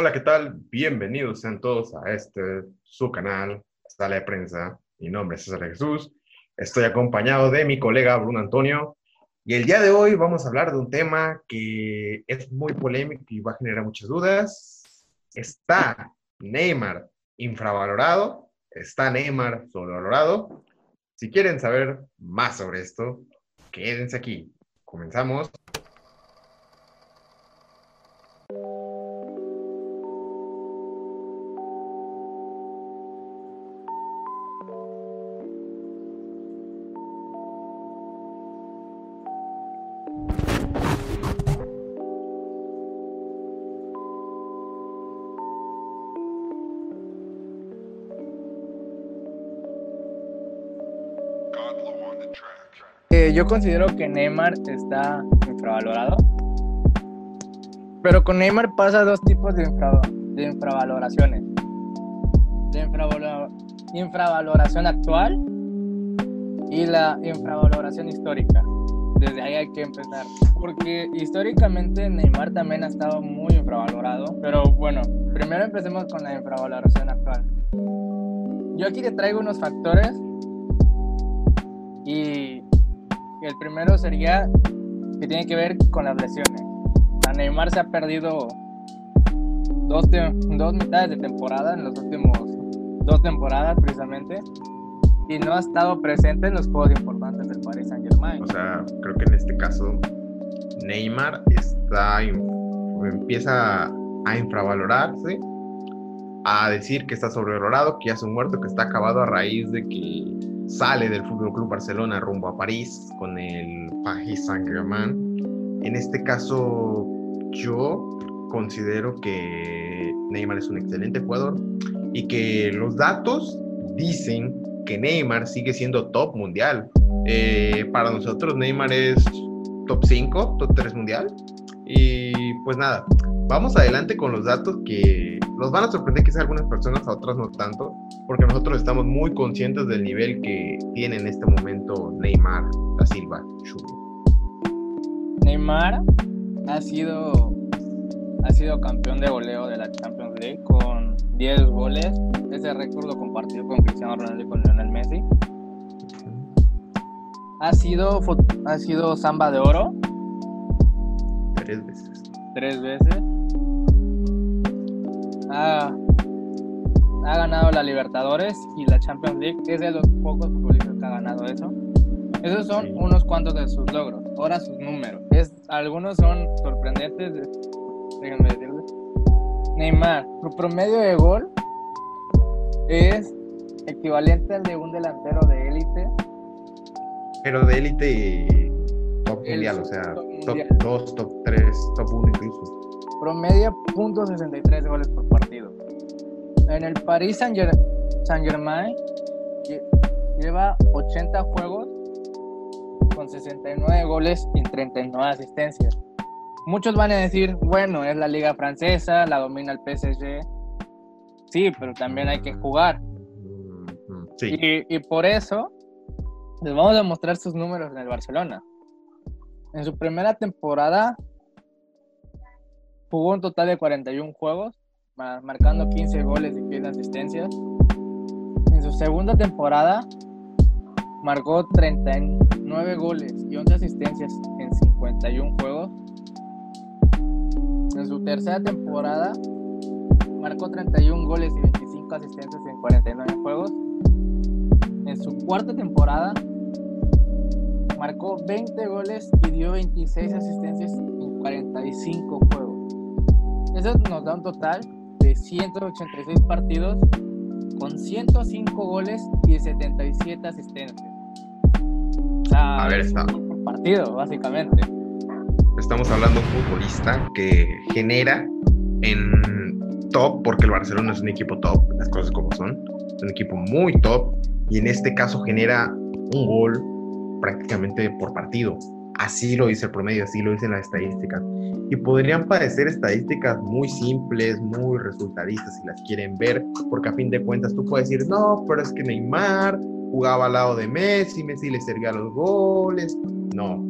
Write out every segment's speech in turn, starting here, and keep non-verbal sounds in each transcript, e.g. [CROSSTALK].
Hola, ¿qué tal? Bienvenidos sean todos a este, su canal, Sala de Prensa. Mi nombre es César Jesús. Estoy acompañado de mi colega Bruno Antonio. Y el día de hoy vamos a hablar de un tema que es muy polémico y va a generar muchas dudas. ¿Está Neymar infravalorado? ¿Está Neymar sobrevalorado? Si quieren saber más sobre esto, quédense aquí. Comenzamos. Eh, yo considero que Neymar está infravalorado. Pero con Neymar pasa dos tipos de, infra- de infravaloraciones. La infravalora- infravaloración actual y la infravaloración histórica. Desde ahí hay que empezar. Porque históricamente Neymar también ha estado muy infravalorado. Pero bueno, primero empecemos con la infravaloración actual. Yo aquí te traigo unos factores y el primero sería que tiene que ver con las lesiones. A Neymar se ha perdido dos, dos mitades de temporada en los últimos dos temporadas precisamente y no ha estado presente en los juegos importantes del Paris Saint Germain. O sea, creo que en este caso Neymar está empieza a infravalorarse, a decir que está sobrevalorado, que ya es un muerto, que está acabado a raíz de que sale del Fútbol Club Barcelona rumbo a París con el Paris Saint-Germain. En este caso, yo considero que Neymar es un excelente jugador y que los datos dicen que Neymar sigue siendo top mundial. Eh, para nosotros Neymar es top 5, top 3 mundial. Y pues nada, vamos adelante con los datos que los van a sorprender quizá a algunas personas, a otras no tanto, porque nosotros estamos muy conscientes del nivel que tiene en este momento Neymar da Silva. Neymar ha sido, ha sido campeón de goleo de la Champions League con 10 goles. Ese récord lo compartió con Cristiano Ronaldo y con Lionel Messi. Ha sido, ha sido samba de oro Tres veces. tres veces. Ha, ha ganado la Libertadores y la Champions League. Es de los pocos futbolistas que ha ganado eso. Esos son Sí. unos cuantos de sus logros. Ahora sus números. Es, algunos son sorprendentes. Déjenme decirles. Neymar, su promedio de gol es equivalente al de un delantero de élite. Pero de élite top El mundial, o sea, top top mundial. 2, top 3, top 1 incluso. Promedia .63 goles por partido. En el Paris Saint Germain lleva 80 juegos con 69 goles y 39 asistencias. Muchos van a decir, bueno, es la liga francesa, la domina el PSG. Sí, pero también hay que jugar. Sí. Y, y por eso les vamos a mostrar sus números en el Barcelona. En su primera temporada jugó un total de 41 juegos, ma- marcando 15 goles y 15 asistencias. En su segunda temporada marcó 39 goles y 11 asistencias en 51 juegos. En su tercera temporada marcó 31 goles y 25 asistencias en 49 juegos. En su cuarta temporada marcó 20 goles y dio 26 asistencias en 45 juegos. Eso nos da un total de 186 partidos con 105 goles y 77 asistencias. O sea, A ver, es está. un partido, básicamente. Estamos hablando de un futbolista que genera en top, porque el Barcelona es un equipo top, las cosas como son, es un equipo muy top, y en este caso genera un gol prácticamente por partido. Así lo dice el promedio, así lo dicen las estadísticas. Y podrían parecer estadísticas muy simples, muy resultadistas si las quieren ver, porque a fin de cuentas tú puedes decir, no, pero es que Neymar jugaba al lado de Messi, Messi le servía los goles. No,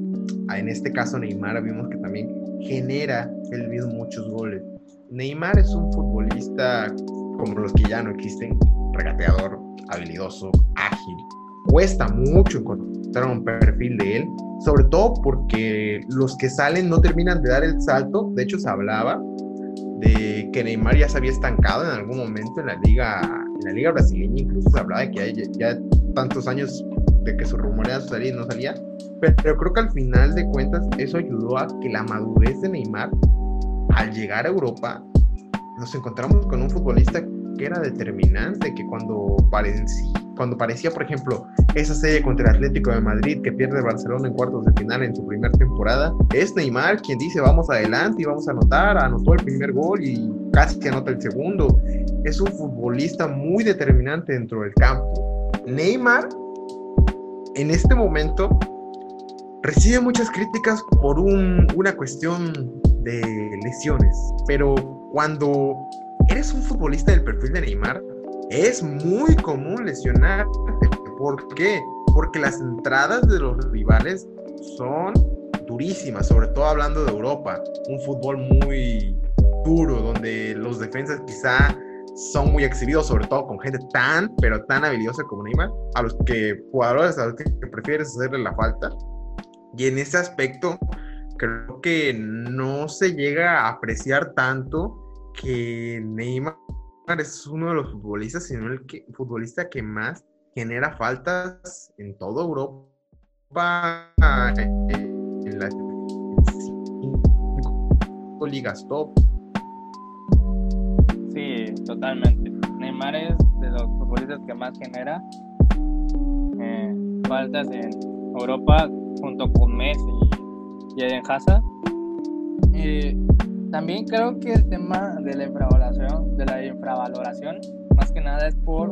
en este caso Neymar vimos que también genera él mismo muchos goles. Neymar es un futbolista como los que ya no existen, regateador, habilidoso, ágil. Cuesta mucho encontrar un perfil de él, sobre todo porque los que salen no terminan de dar el salto. De hecho, se hablaba de que Neymar ya se había estancado en algún momento en la liga, en la liga brasileña, incluso se hablaba de que hay ya tantos años de que su rumorea salía y no salía. Pero creo que al final de cuentas eso ayudó a que la madurez de Neymar, al llegar a Europa, nos encontramos con un futbolista que era determinante, que cuando parecía, cuando parecía, por ejemplo, esa serie contra el Atlético de Madrid que pierde Barcelona en cuartos de final en su primera temporada, es Neymar quien dice vamos adelante y vamos a anotar, anotó el primer gol y casi que anota el segundo. Es un futbolista muy determinante dentro del campo. Neymar, en este momento, recibe muchas críticas por una cuestión de lesiones, pero cuando eres un futbolista del perfil de Neymar, es muy común lesionarte. ¿Por qué? Porque las entradas de los rivales son durísimas, sobre todo hablando de Europa, un fútbol muy duro, donde los defensas quizá son muy exhibidos, sobre todo con gente tan, pero tan habilidosa como Neymar, a los que jugadores a los que prefieres hacerle la falta. Y en ese aspecto, creo que no se llega a apreciar tanto que Neymar es uno de los futbolistas, sino el que, futbolista que más genera faltas en toda Europa, en las cinco ligas top. Sí, totalmente. Neymar es de los futbolistas que más genera eh, faltas en Europa junto con Messi y Eden Hazard. También creo que el tema de la infravaloración, de la infravaloración, más que nada es por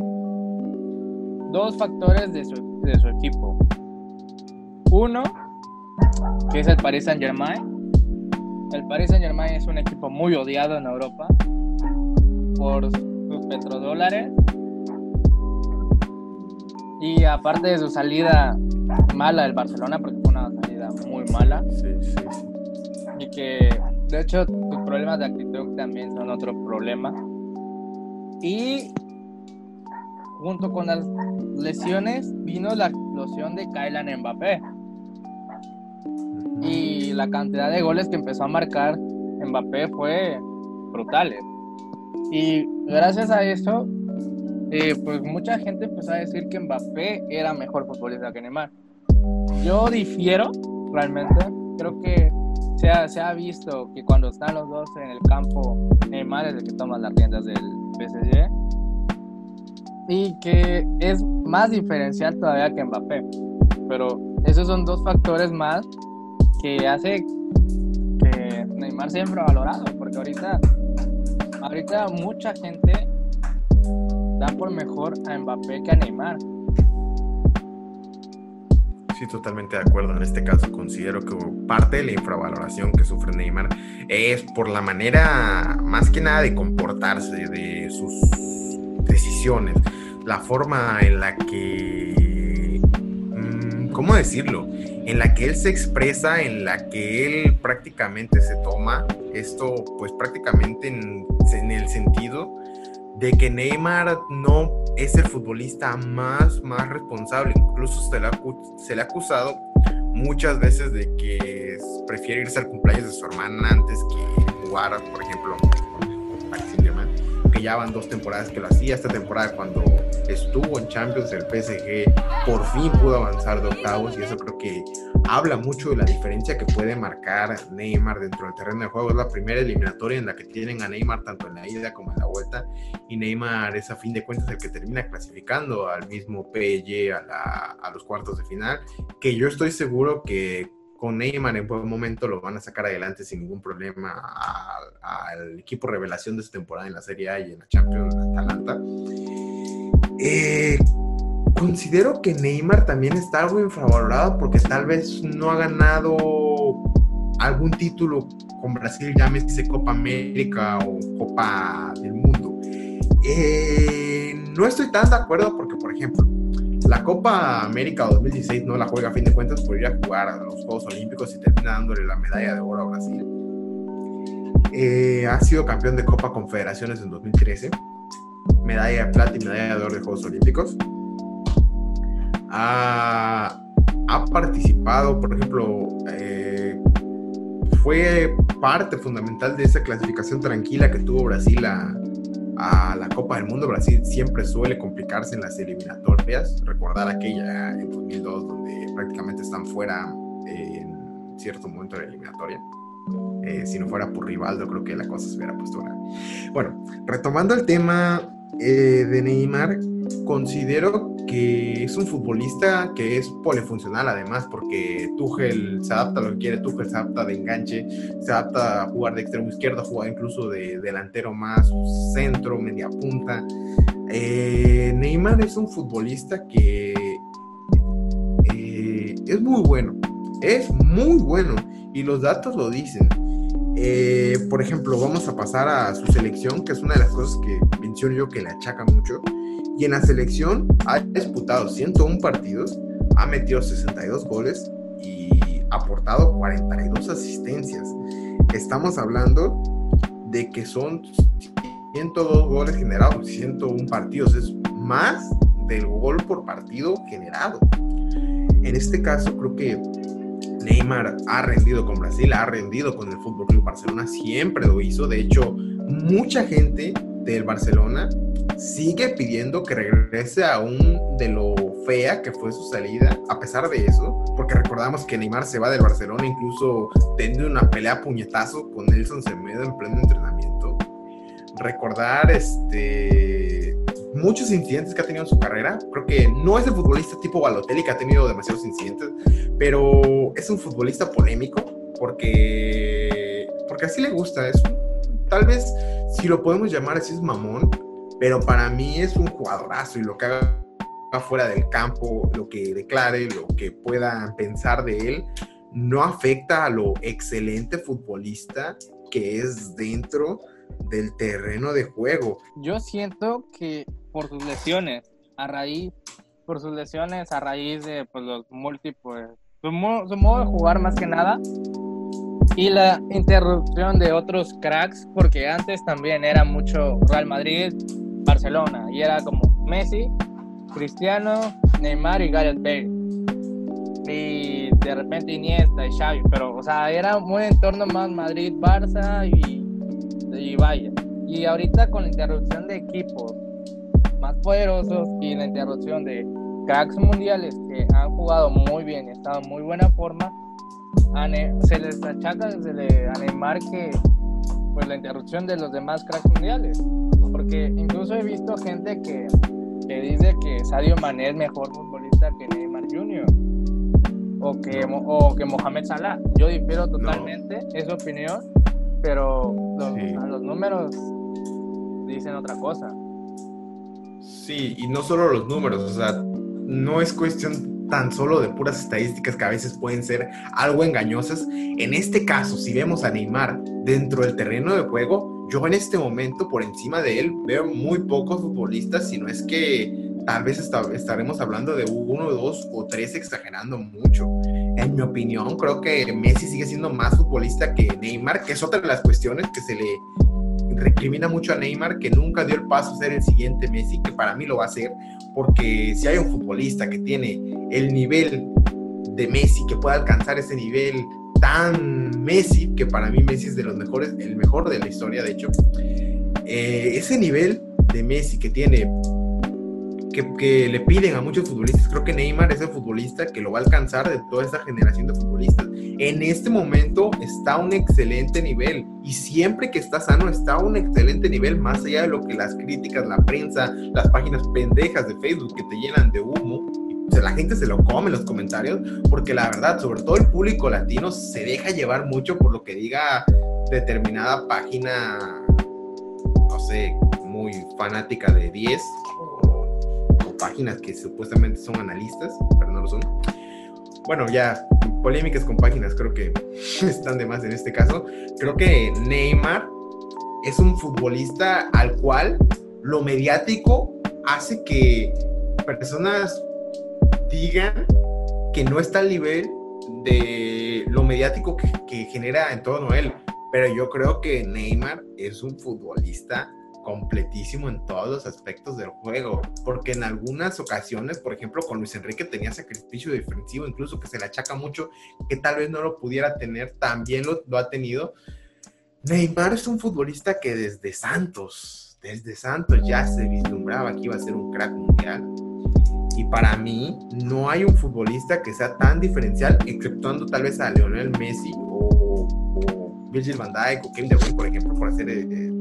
dos factores de su, de su equipo. Uno, que es el Paris Saint Germain. El Paris Saint Germain es un equipo muy odiado en Europa por sus petrodólares. Y aparte de su salida mala del Barcelona, porque fue una salida muy mala. Sí, sí, sí. Y que de hecho, tus problemas de actitud también son otro problema. Y junto con las lesiones vino la explosión de Kylian Mbappé. Y la cantidad de goles que empezó a marcar Mbappé fue brutal. Y gracias a eso, eh, pues mucha gente empezó a decir que Mbappé era mejor futbolista que Neymar. Yo difiero realmente. Creo que se ha, se ha visto que cuando están los dos en el campo, Neymar es el que toma las riendas del PSG y que es más diferencial todavía que Mbappé. Pero esos son dos factores más que hace que Neymar sea infravalorado, porque ahorita, ahorita mucha gente da por mejor a Mbappé que a Neymar. Sí, totalmente de acuerdo. En este caso, considero que parte de la infravaloración que sufre Neymar es por la manera, más que nada, de comportarse, de sus decisiones, la forma en la que, mm, ¿cómo decirlo? En la que él se expresa, en la que él prácticamente se toma esto, pues prácticamente en, en el sentido de que Neymar no es el futbolista más, más responsable. Incluso se le, ha, se le ha acusado muchas veces de que prefiere irse al cumpleaños de su hermana antes que jugar, por ejemplo, que ya van dos temporadas que lo hacía. Esta temporada cuando estuvo en Champions el PSG por fin pudo avanzar de octavos y eso creo que habla mucho de la diferencia que puede marcar Neymar dentro del terreno de juego. Es la primera eliminatoria en la que tienen a Neymar tanto en la ida como en la vuelta y Neymar es a fin de cuentas el que termina clasificando al mismo PSG a, a los cuartos de final, que yo estoy seguro que con Neymar en buen momento lo van a sacar adelante sin ningún problema al equipo revelación de esta temporada en la Serie A y en la Champions, Atalanta. Eh, considero que Neymar también está algo infravalorado porque tal vez no ha ganado algún título con Brasil, llámese Copa América o Copa del Mundo. Eh, no estoy tan de acuerdo porque, por ejemplo, la Copa América 2016 no la juega a fin de cuentas por ir a jugar a los Juegos Olímpicos y termina dándole la medalla de oro a Brasil. Eh, ha sido campeón de Copa Confederaciones en 2013, medalla de plata y medalla de oro de Juegos Olímpicos. Ha, participado, por ejemplo, eh, fue parte fundamental de esa clasificación tranquila que tuvo Brasil a, a la Copa del Mundo. Brasil siempre suele complicarse en las eliminatorias. Recordar aquella en 2002 donde prácticamente están fuera en cierto momento de la eliminatoria. Eh, si no fuera por Rivaldo, creo que la cosa se hubiera puesto una. Bueno, retomando el tema eh, de Neymar, considero que es un futbolista que es polifuncional además, porque Tuchel se adapta a lo que quiere, Tuchel se adapta de enganche, se adapta a jugar de extremo izquierdo, a jugar incluso de delantero más centro, media punta. Eh, Neymar es un futbolista que eh, es muy bueno, es muy bueno y los datos lo dicen. Eh, por ejemplo, vamos a pasar a su selección, que es una de las cosas que menciono yo que le achaca mucho. Y en la selección ha disputado 101 partidos, ha metido 62 goles y ha aportado 42 asistencias. Estamos hablando de que son 102 goles generados, 101 partidos. Es más del gol por partido generado. En este caso creo que Neymar ha rendido con Brasil, ha rendido con el Fútbol Club Barcelona, siempre lo hizo. De hecho, mucha gente del Barcelona sigue pidiendo que regrese aún de lo fea que fue su salida, a pesar de eso, porque recordamos que Neymar se va del Barcelona incluso teniendo una pelea puñetazo con Nelson Semedo en pleno entrenamiento. Recordar este muchos incidentes que ha tenido en su carrera. Creo que no es el futbolista tipo Balotelli que ha tenido demasiados incidentes, pero es un futbolista polémico porque, porque así le gusta. Es tal vez, si lo podemos llamar así, es mamón, pero para mí es un jugadorazo y lo que haga fuera del campo, lo que declare, lo que pueda pensar de él, no afecta a lo excelente futbolista que es dentro del terreno de juego. Yo siento que por sus lesiones, a raíz, por sus lesiones, a raíz de pues, los múltiples, su, modo de jugar más que nada, y la interrupción de otros cracks, porque antes también era mucho Real Madrid, Barcelona, y era como Messi, Cristiano, Neymar y Gareth Bale. Y de repente Iniesta y Xavi, pero, o sea, era muy en torno más Madrid-Barça y y vaya. Y ahorita con la interrupción de equipos más poderosos y la interrupción de cracks mundiales que han jugado muy bien estado en muy buena forma, se les achaca desde a Neymar que pues la interrupción de los demás cracks mundiales. Porque incluso he visto gente que, que dice que Sadio Mané es mejor futbolista que Neymar Jr. O que, o que Mohamed Salah. Yo difiero totalmente, es opinión, pero los, números dicen otra cosa. Sí, y no solo los números, o sea, no es cuestión tan solo de puras estadísticas que a veces pueden ser algo engañosas. En este caso, si vemos a Neymar dentro del terreno de juego, yo en este momento por encima de él veo muy pocos futbolistas, si no es que tal vez estaremos hablando de uno, dos o tres exagerando mucho en mi opinión, creo que Messi sigue siendo más futbolista que Neymar, que es otra de las cuestiones que se le recrimina mucho a Neymar, que nunca dio el paso a ser el siguiente Messi, que para mí lo va a hacer, porque si hay un futbolista que tiene el nivel de Messi, que pueda alcanzar ese nivel tan Messi, que para mí Messi es de los mejores, el mejor de la historia, de hecho, eh, ese nivel de Messi que tiene que, le piden a muchos futbolistas. Creo que Neymar es el futbolista que lo va a alcanzar de toda esta generación de futbolistas. En este momento está a un excelente nivel y siempre que está sano está a un excelente nivel, más allá de lo que las críticas, la prensa, las páginas pendejas de Facebook que te llenan de humo. O sea, la gente se lo come los comentarios porque la verdad, sobre todo el público latino, se deja llevar mucho por lo que diga determinada página, no sé, muy fanática de 10 páginas que supuestamente son analistas, pero no lo son. Bueno, ya polémicas con páginas creo que [LAUGHS] están de más en este caso. Creo que Neymar es un futbolista al cual lo mediático hace que personas digan que no está al nivel de lo mediático que, genera en torno a él. pero yo creo que Neymar es un futbolista completísimo en todos los aspectos del juego, porque en algunas ocasiones, por ejemplo, con Luis Enrique tenía sacrificio defensivo, incluso que se le achaca mucho, que tal vez no lo pudiera tener, también lo, lo ha tenido. Neymar es un futbolista que desde Santos, desde Santos ya se vislumbraba que iba a ser un crack. Y para mí no hay un futbolista que sea tan diferencial, exceptuando tal vez a Leonel Messi o, o Virgil van Dijk o Kevin De Bruyne, por ejemplo, por hacer eh,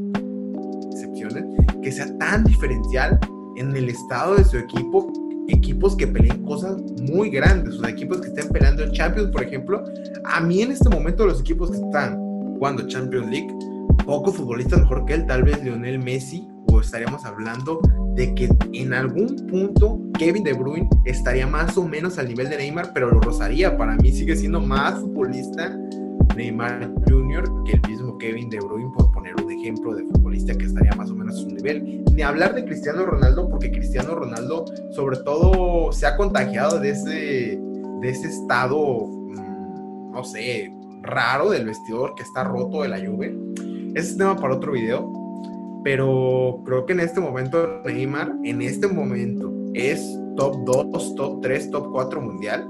que sea tan diferencial en el estado de su equipo, equipos que peleen cosas muy grandes, o sea, equipos que estén peleando el Champions, por ejemplo. A mí en este momento los equipos que están jugando Champions League, pocos futbolistas mejor que él, tal vez Lionel Messi, o estaríamos hablando de que en algún punto Kevin De Bruyne estaría más o menos al nivel de Neymar, pero lo rozaría. Para mí sigue siendo más futbolista Neymar Jr. que el mismo Kevin De Bruyne, por poner un ejemplo de futbolista que estaría más o menos a su nivel. Ni hablar de Cristiano Ronaldo, porque Cristiano Ronaldo, sobre todo, se ha contagiado de ese, de ese estado, mm, no sé, raro del vestidor que está roto de la lluvia. Ese es tema para otro video. Pero creo que en este momento Neymar, en este momento, es top 2, top 3, top 4 mundial.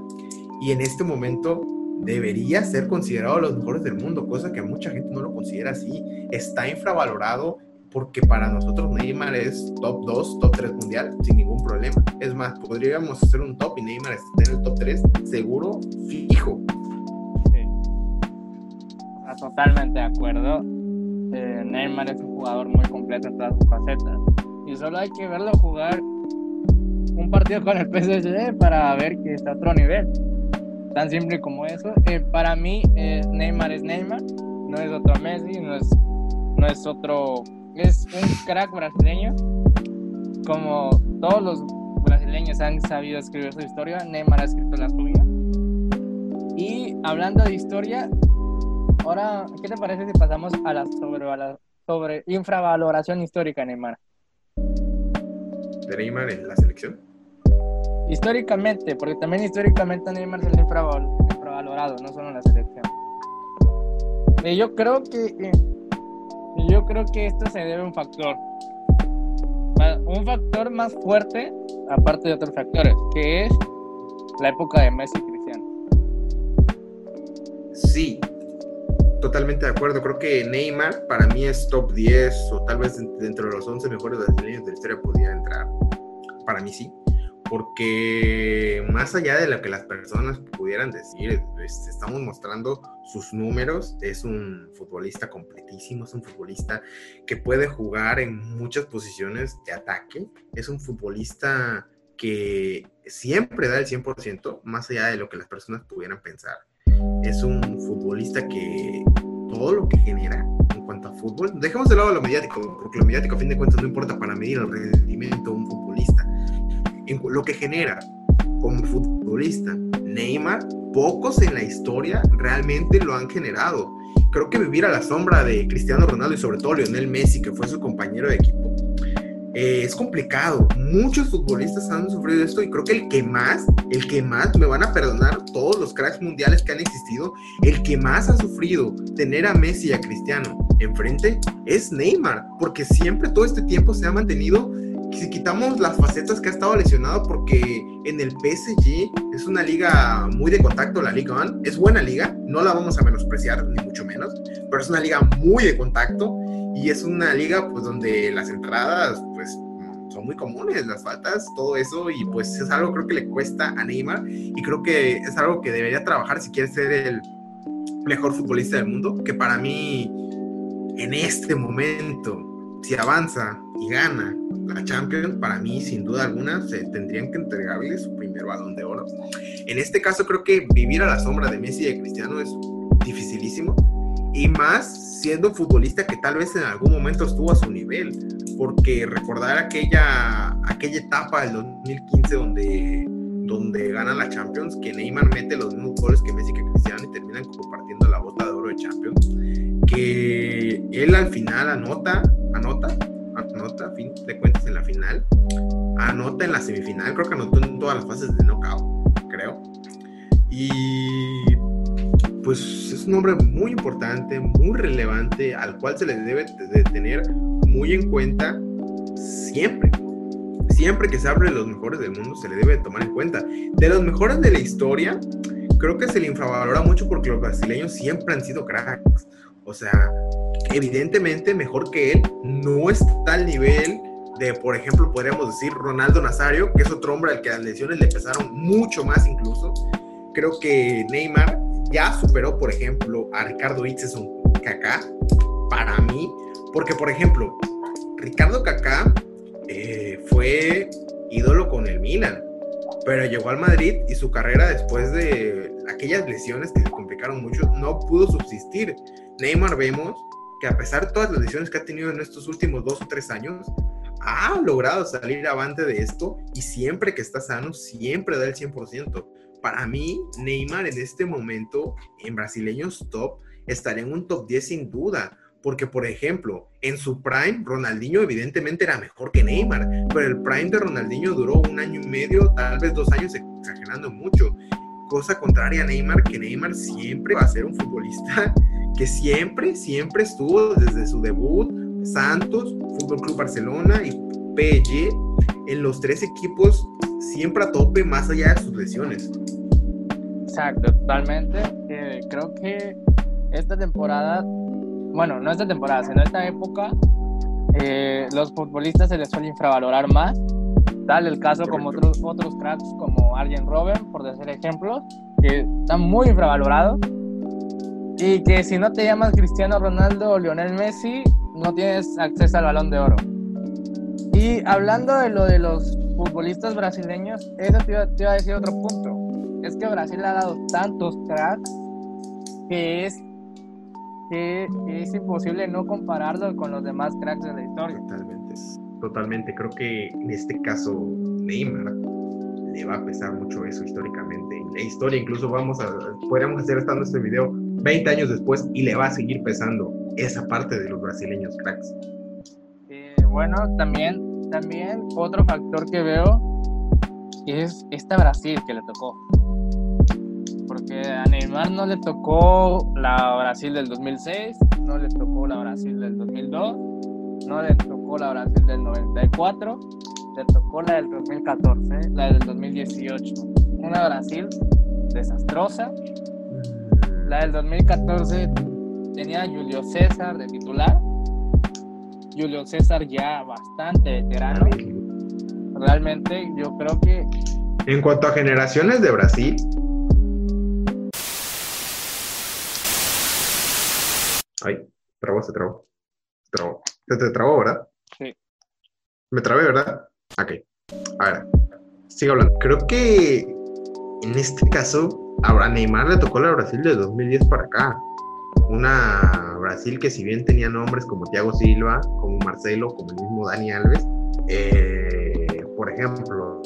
Y en este momento debería ser considerado de los mejores del mundo, cosa que mucha gente no lo considera así. Está infravalorado porque para nosotros Neymar es top 2, top 3 mundial sin ningún problema. Es más, podríamos hacer un top y Neymar esté en el top 3 seguro, fijo. Sí. Totalmente de acuerdo. Eh, Neymar es un jugador muy completo en todas sus facetas. Y solo hay que verlo jugar un partido con el [LAUGHS] PSG para ver que está a otro nivel tan simple como eso. Eh, para mí, eh, Neymar es Neymar, no es otro Messi, no es, no es otro. Es un crack brasileño. Como todos los brasileños han sabido escribir su historia, Neymar ha escrito la suya. Y hablando de historia, ahora, ¿qué te parece si pasamos a la sobre, sobre infravaloración histórica, Neymar? ¿De Neymar en la selección? Históricamente, porque también históricamente Neymar es infravalorado, no solo en la selección. Y yo creo que yo creo que esto se debe a un factor. Un factor más fuerte, aparte de otros factores, que es la época de Messi y Cristiano. Sí, totalmente de acuerdo. Creo que Neymar para mí es top 10 o tal vez dentro de los 11 mejores brasileños de la historia podría entrar. Para mí sí porque más allá de lo que las personas pudieran decir, este, estamos mostrando sus números, es un futbolista completísimo, es un futbolista que puede jugar en muchas posiciones de ataque, es un futbolista que siempre da el 100%, más allá de lo que las personas pudieran pensar. Es un futbolista que todo lo que genera en cuanto a fútbol, dejemos de lado lo mediático, porque lo mediático a fin de cuentas no importa para medir el rendimiento de un futbolista lo que genera como futbolista Neymar, pocos en la historia realmente lo han generado. Creo que vivir a la sombra de Cristiano Ronaldo y sobre todo Lionel Messi, que fue su compañero de equipo, eh, es complicado. Muchos futbolistas han sufrido esto y creo que el que más, el que más, me van a perdonar todos los cracks mundiales que han existido, el que más ha sufrido tener a Messi y a Cristiano enfrente es Neymar, porque siempre todo este tiempo se ha mantenido si quitamos las facetas que ha estado lesionado, porque en el PSG es una liga muy de contacto, la Liga One, es buena liga, no la vamos a menospreciar, ni mucho menos, pero es una liga muy de contacto y es una liga pues donde las entradas pues son muy comunes, las faltas, todo eso, y pues es algo creo que le cuesta a Neymar y creo que es algo que debería trabajar si quiere ser el mejor futbolista del mundo, que para mí en este momento, si avanza y gana la Champions, para mí, sin duda alguna, se tendrían que entregarle su primer balón de oro. En este caso, creo que vivir a la sombra de Messi y de Cristiano es dificilísimo. Y más siendo un futbolista que tal vez en algún momento estuvo a su nivel. Porque recordar aquella, aquella etapa del 2015 donde, donde gana la Champions, que Neymar mete los mismos goles que Messi que Cristiano y terminan compartiendo la bota de oro de Champions. Que él al final anota, anota anota, a fin de cuentas, en la final, anota en la semifinal, creo que anotó en todas las fases de knockout, creo. Y pues es un nombre muy importante, muy relevante, al cual se le debe de tener muy en cuenta siempre. Siempre que se hable de los mejores del mundo se le debe tomar en cuenta. De los mejores de la historia, creo que se le infravalora mucho porque los brasileños siempre han sido cracks. O sea, evidentemente mejor que él no está al nivel de, por ejemplo, podríamos decir Ronaldo Nazario, que es otro hombre al que las lesiones le pesaron mucho más incluso. Creo que Neymar ya superó, por ejemplo, a Ricardo Itzeson Kaká, para mí, porque, por ejemplo, Ricardo Kaká eh, fue ídolo con el Milan, pero llegó al Madrid y su carrera después de aquellas lesiones que se complicaron mucho no pudo subsistir. Neymar vemos que a pesar de todas las lesiones que ha tenido en estos últimos dos o tres años, ha logrado salir avante de esto y siempre que está sano, siempre da el 100%. Para mí, Neymar en este momento, en brasileños top, estaría en un top 10 sin duda. Porque, por ejemplo, en su prime, Ronaldinho evidentemente era mejor que Neymar, pero el prime de Ronaldinho duró un año y medio, tal vez dos años, exagerando mucho. Cosa contraria a Neymar, que Neymar siempre va a ser un futbolista que siempre, siempre estuvo desde su debut, Santos, Fútbol Club Barcelona y PSG, en los tres equipos, siempre a tope, más allá de sus lesiones. Exacto, totalmente. Eh, creo que esta temporada, bueno, no esta temporada, sino esta época, eh, los futbolistas se les suele infravalorar más. Tal el caso como otros, otros cracks como Arjen Robben, por decir ejemplos, que están muy infravalorados. Y que si no te llamas Cristiano Ronaldo o Lionel Messi, no tienes acceso al balón de oro. Y hablando de lo de los futbolistas brasileños, eso te iba, a decir otro punto. Es que Brasil ha dado tantos cracks que es, que es imposible no compararlo con los demás cracks de la historia. Totalmente, totalmente. Creo que en este caso Neymar le va a pesar mucho eso históricamente. En la historia incluso vamos a, podríamos hacer estando este video 20 años después y le va a seguir pesando esa parte de los brasileños cracks. Eh, bueno, también, también otro factor que veo es esta Brasil que le tocó. Porque a Neymar no le tocó la Brasil del 2006, no le tocó la Brasil del 2002, no le tocó la Brasil del 94, le tocó la del 2014, la del 2018. Una Brasil desastrosa, la del 2014 tenía a Julio César de titular. Julio César ya bastante veterano. Realmente yo creo que... En cuanto a generaciones de Brasil, Ay, trabó, se trabó. Se trabó. Se te trabó, ¿verdad? Sí. Me trabé, ¿verdad? Ok. A ver, sigo hablando. Creo que en este caso a Neymar le tocó la Brasil de 2010 para acá. Una Brasil que si bien tenía nombres como Thiago Silva, como Marcelo, como el mismo Dani Alves, eh, por ejemplo,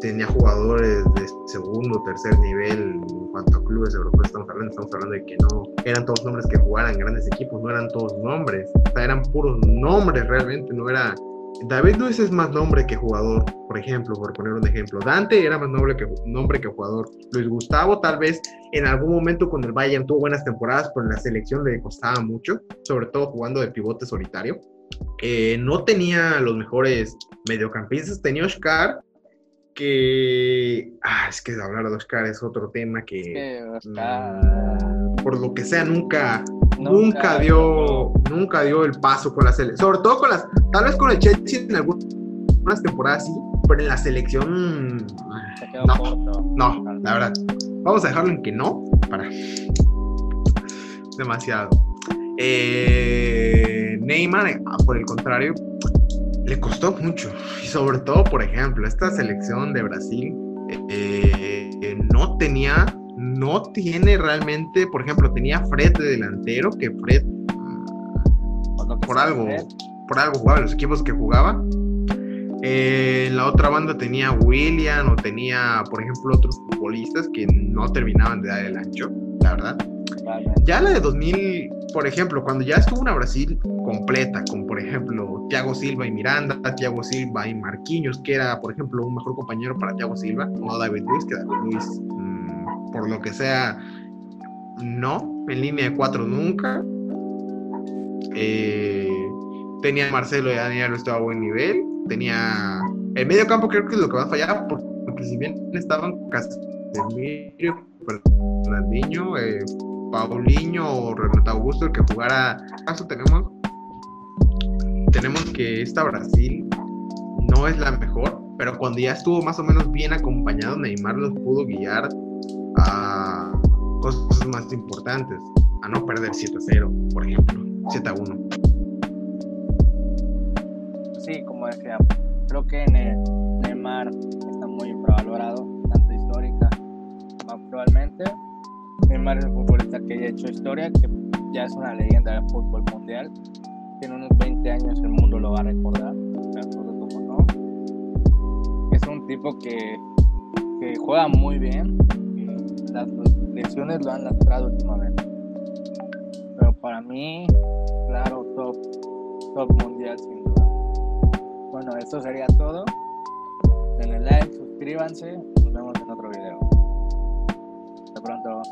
tenía jugadores de segundo, tercer nivel en cuanto a clubes europeos estamos hablando, estamos hablando de que no eran todos nombres que jugaran grandes equipos, no eran todos nombres, o sea, eran puros nombres realmente, no era David Luis es más nombre que jugador, por ejemplo, por poner un ejemplo. Dante era más nombre que, nombre que jugador. Luis Gustavo tal vez en algún momento con el Bayern tuvo buenas temporadas, pero en la selección le costaba mucho, sobre todo jugando de pivote solitario. Eh, no tenía los mejores mediocampistas, tenía Oscar, que... Ah, es que hablar de Oscar es otro tema que... Mm, por lo que sea, nunca nunca, dio, nunca dio el paso con la selección. Sobre todo con las, tal vez con el Chelsea en algunas temporadas sí, pero en la selección. No, no, la verdad. Vamos a dejarlo en que no, para. Demasiado. Eh, Neymar, por el contrario, le costó mucho. Y sobre todo, por ejemplo, esta selección de Brasil eh, no tenía no tiene realmente, por ejemplo, tenía Fred de delantero, que Fred por algo, por algo jugaba en los equipos que jugaba. Eh, en la otra banda tenía William o tenía, por ejemplo, otros futbolistas que no terminaban de dar el ancho, la verdad. Ya la de 2000, por ejemplo, cuando ya estuvo una Brasil completa, con por ejemplo Thiago Silva y Miranda, Thiago Silva y Marquinhos, que era, por ejemplo, un mejor compañero para Thiago Silva, no David Luis, que David Luis por lo que sea, no, en línea de cuatro nunca. Eh, tenía Marcelo y Daniel estaba a buen nivel. Tenía el medio campo creo que es lo que más fallaba porque si bien estaban Casemiro, Fernandinho, eh, Paulinho o Renato Augusto el que jugara, caso tenemos tenemos que esta Brasil no es la mejor, pero cuando ya estuvo más o menos bien acompañado, Neymar los pudo guiar a cosas más importantes, a no perder 7-0, por ejemplo, 7-1. Sí, como decía, creo que Neymar está muy infravalorado, tanto histórica como actualmente. Neymar es un futbolista que ya ha hecho historia, que ya es una leyenda del fútbol mundial. En unos 20 años el mundo lo va a recordar tipo que, que juega muy bien. Las lesiones lo han lastrado últimamente. Pero para mí, claro, top, top mundial sin duda. Bueno, esto sería todo. Denle like, suscríbanse. Nos vemos en otro video. Hasta pronto.